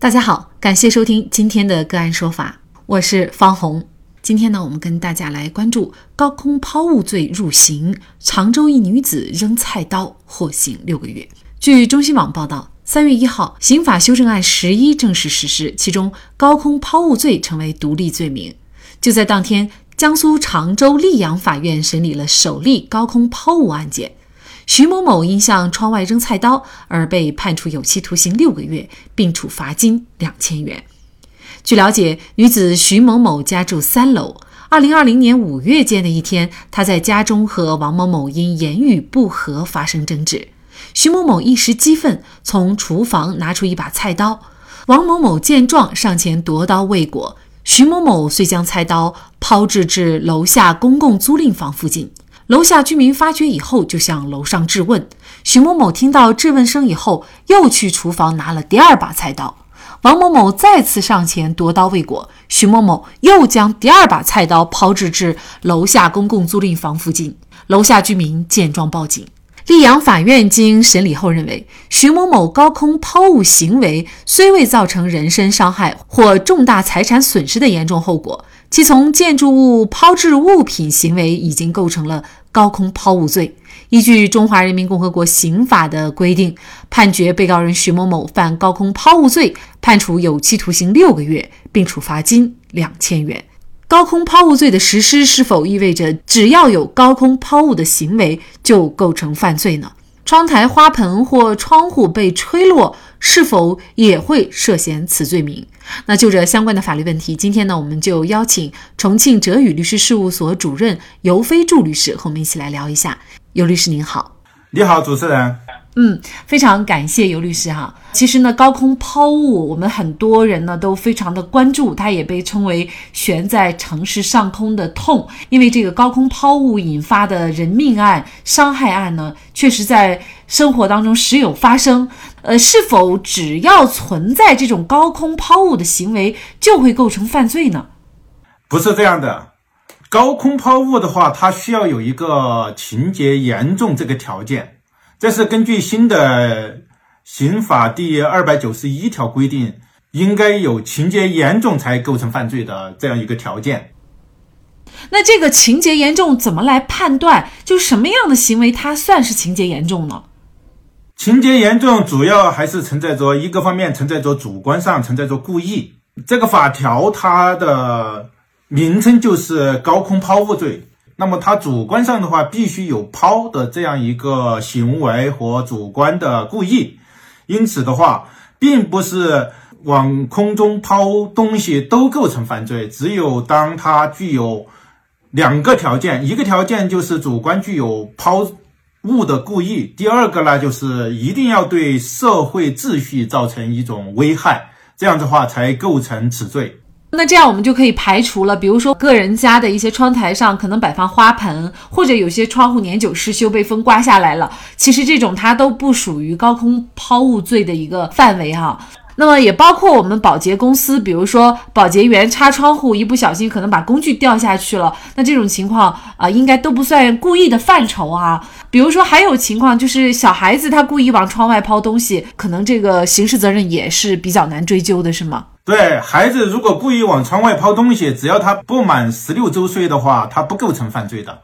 大家好，感谢收听今天的个案说法，我是方红。今天呢，我们跟大家来关注高空抛物罪入刑，常州一女子扔菜刀获刑六个月。据中新网报道，三月一号，刑法修正案十一正式实施，其中高空抛物罪成为独立罪名。就在当天，江苏常州溧阳法院审理了首例高空抛物案件。徐某某因向窗外扔菜刀而被判处有期徒刑六个月，并处罚金两千元。据了解，女子徐某某家住三楼。二零二零年五月间的一天，她在家中和王某某因言语不合发生争执，徐某某一时激愤，从厨房拿出一把菜刀。王某某见状上前夺刀未果，徐某某遂将菜刀抛掷至楼下公共租赁房附近。楼下居民发觉以后，就向楼上质问。徐某某听到质问声以后，又去厨房拿了第二把菜刀。王某某再次上前夺刀未果，徐某某又将第二把菜刀抛掷至楼下公共租赁房附近。楼下居民见状报警。溧阳法院经审理后认为，徐某某高空抛物行为虽未造成人身伤害或重大财产损失的严重后果，其从建筑物抛掷物品行为已经构成了。高空抛物罪，依据《中华人民共和国刑法》的规定，判决被告人徐某某犯高空抛物罪，判处有期徒刑六个月，并处罚金两千元。高空抛物罪的实施是否意味着只要有高空抛物的行为就构成犯罪呢？窗台花盆或窗户被吹落，是否也会涉嫌此罪名？那就着相关的法律问题，今天呢，我们就邀请重庆哲宇律师事务所主任尤飞柱律师和我们一起来聊一下。尤律师您好，你好，主持人。嗯，非常感谢尤律师哈。其实呢，高空抛物，我们很多人呢都非常的关注，它也被称为悬在城市上空的痛。因为这个高空抛物引发的人命案、伤害案呢，确实在生活当中时有发生。呃，是否只要存在这种高空抛物的行为，就会构成犯罪呢？不是这样的，高空抛物的话，它需要有一个情节严重这个条件。这是根据新的刑法第二百九十一条规定，应该有情节严重才构成犯罪的这样一个条件。那这个情节严重怎么来判断？就什么样的行为它算是情节严重呢？情节严重主要还是存在着一个方面，存在着主观上存在着故意。这个法条它的名称就是高空抛物罪。那么他主观上的话，必须有抛的这样一个行为和主观的故意，因此的话，并不是往空中抛东西都构成犯罪，只有当它具有两个条件，一个条件就是主观具有抛物的故意，第二个呢就是一定要对社会秩序造成一种危害，这样的话才构成此罪。那这样我们就可以排除了，比如说个人家的一些窗台上可能摆放花盆，或者有些窗户年久失修被风刮下来了，其实这种它都不属于高空抛物罪的一个范围哈。那么也包括我们保洁公司，比如说保洁员擦窗户一不小心可能把工具掉下去了，那这种情况啊应该都不算故意的范畴啊。比如说还有情况就是小孩子他故意往窗外抛东西，可能这个刑事责任也是比较难追究的，是吗？对孩子，如果故意往窗外抛东西，只要他不满十六周岁的话，他不构成犯罪的。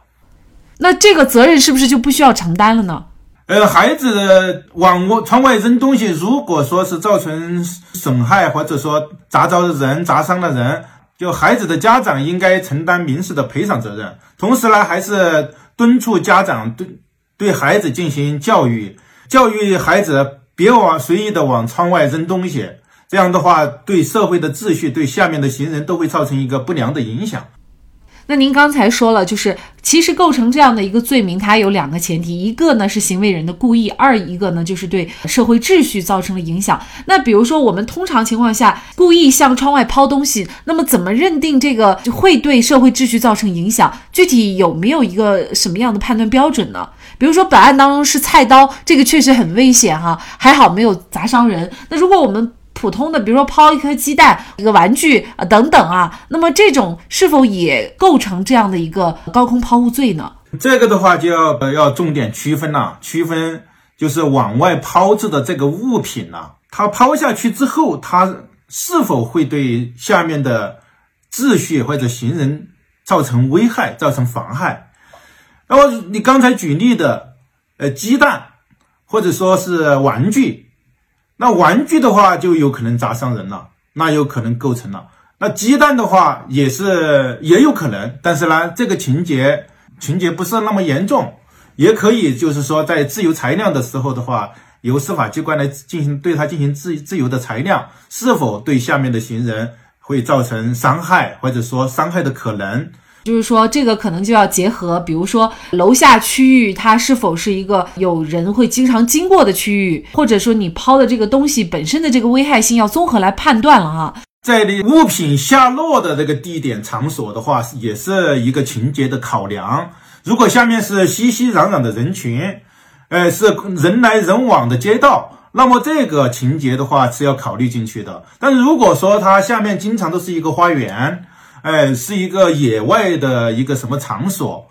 那这个责任是不是就不需要承担了呢？呃，孩子往窗外扔东西，如果说是造成损害，或者说砸着人、砸伤了人，就孩子的家长应该承担民事的赔偿责任。同时呢，还是敦促家长对对孩子进行教育，教育孩子别往随意的往窗外扔东西。这样的话，对社会的秩序、对下面的行人都会造成一个不良的影响。那您刚才说了，就是其实构成这样的一个罪名，它有两个前提，一个呢是行为人的故意，二一个呢就是对社会秩序造成了影响。那比如说，我们通常情况下故意向窗外抛东西，那么怎么认定这个会对社会秩序造成影响？具体有没有一个什么样的判断标准呢？比如说，本案当中是菜刀，这个确实很危险哈，还好没有砸伤人。那如果我们普通的，比如说抛一颗鸡蛋、一个玩具啊等等啊，那么这种是否也构成这样的一个高空抛物罪呢？这个的话就要要重点区分了，区分就是往外抛掷的这个物品呢，它抛下去之后，它是否会对下面的秩序或者行人造成危害、造成妨害？那么你刚才举例的，呃，鸡蛋或者说是玩具，那玩具的话就有可能砸伤人了，那有可能构成了。那鸡蛋的话也是也有可能，但是呢，这个情节情节不是那么严重，也可以就是说在自由裁量的时候的话，由司法机关来进行对它进行自自由的裁量，是否对下面的行人会造成伤害，或者说伤害的可能。就是说，这个可能就要结合，比如说楼下区域它是否是一个有人会经常经过的区域，或者说你抛的这个东西本身的这个危害性要综合来判断了哈。在你物品下落的这个地点场所的话，也是一个情节的考量。如果下面是熙熙攘攘的人群，呃，是人来人往的街道，那么这个情节的话是要考虑进去的。但是如果说它下面经常都是一个花园，哎，是一个野外的一个什么场所？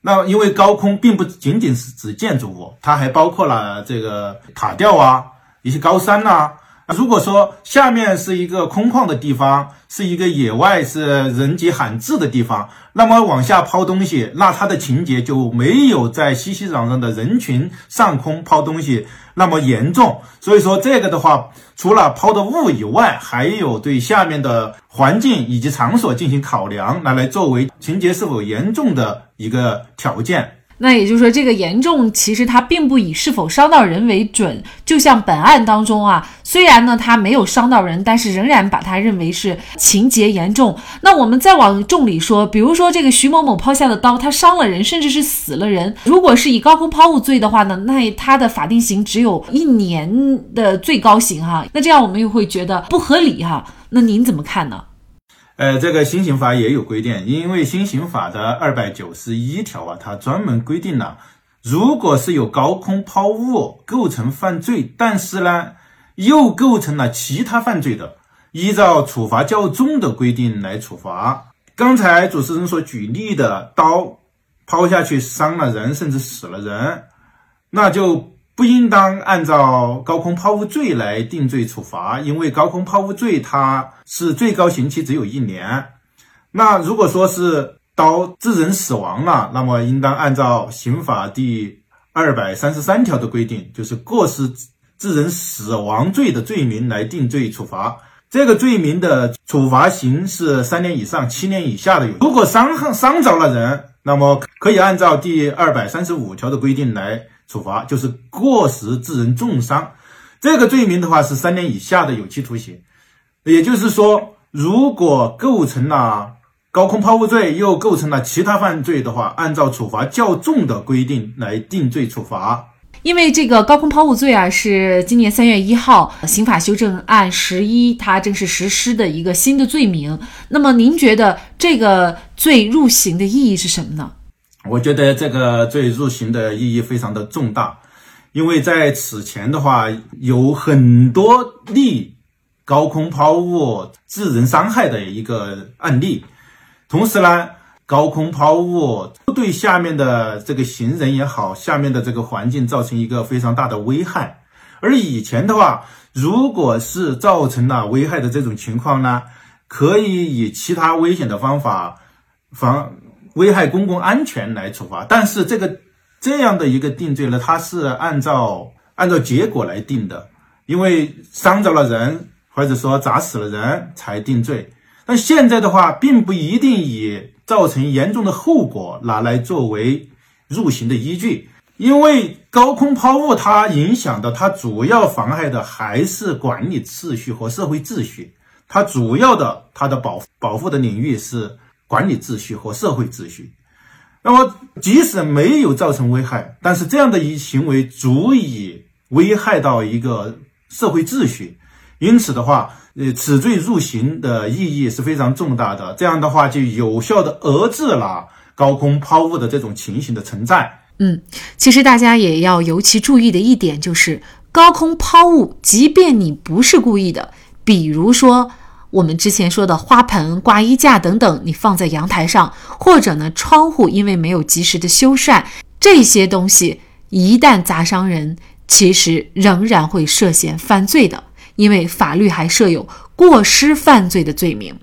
那因为高空并不仅仅是指建筑物，它还包括了这个塔吊啊，一些高山呐。如果说下面是一个空旷的地方，是一个野外是人迹罕至的地方，那么往下抛东西，那它的情节就没有在熙熙攘攘的人群上空抛东西那么严重。所以说这个的话，除了抛的物以外，还有对下面的环境以及场所进行考量，拿来作为情节是否严重的一个条件。那也就是说，这个严重其实它并不以是否伤到人为准。就像本案当中啊，虽然呢它没有伤到人，但是仍然把它认为是情节严重。那我们再往重里说，比如说这个徐某某抛下的刀，他伤了人，甚至是死了人。如果是以高空抛物罪的话呢，那他的法定刑只有一年的最高刑哈。那这样我们又会觉得不合理哈。那您怎么看呢？呃，这个新刑法也有规定，因为新刑法的二百九十一条啊，它专门规定了，如果是有高空抛物构成犯罪，但是呢又构成了其他犯罪的，依照处罚较重的规定来处罚。刚才主持人所举例的刀抛下去伤了人，甚至死了人，那就。不应当按照高空抛物罪来定罪处罚，因为高空抛物罪它是最高刑期只有一年。那如果说是刀致人死亡了，那么应当按照刑法第二百三十三条的规定，就是过失致人死亡罪的罪名来定罪处罚。这个罪名的处罚刑是三年以上七年以下的。如果伤害伤着了人，那么可以按照第二百三十五条的规定来。处罚就是过失致人重伤，这个罪名的话是三年以下的有期徒刑。也就是说，如果构成了高空抛物罪，又构成了其他犯罪的话，按照处罚较重的规定来定罪处罚。因为这个高空抛物罪啊，是今年三月一号刑法修正案十一它正式实施的一个新的罪名。那么，您觉得这个罪入刑的意义是什么呢？我觉得这个罪入刑的意义非常的重大，因为在此前的话有很多例高空抛物致人伤害的一个案例，同时呢，高空抛物对下面的这个行人也好，下面的这个环境造成一个非常大的危害。而以前的话，如果是造成了危害的这种情况呢，可以以其他危险的方法防。危害公共安全来处罚，但是这个这样的一个定罪呢，它是按照按照结果来定的，因为伤着了人或者说砸死了人才定罪。但现在的话，并不一定以造成严重的后果拿来作为入刑的依据，因为高空抛物它影响的，它主要妨害的还是管理秩序和社会秩序，它主要的它的保保护的领域是。管理秩序和社会秩序，那么即使没有造成危害，但是这样的一行为足以危害到一个社会秩序，因此的话，呃，此罪入刑的意义是非常重大的。这样的话，就有效的遏制了高空抛物的这种情形的存在。嗯，其实大家也要尤其注意的一点就是，高空抛物，即便你不是故意的，比如说。我们之前说的花盆、挂衣架等等，你放在阳台上，或者呢，窗户因为没有及时的修缮，这些东西一旦砸伤人，其实仍然会涉嫌犯罪的。因为法律还设有过失犯罪的罪名。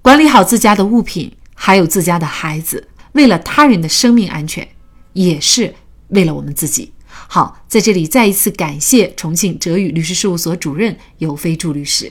管理好自家的物品，还有自家的孩子，为了他人的生命安全，也是为了我们自己。好，在这里再一次感谢重庆哲宇律师事务所主任尤飞柱律师。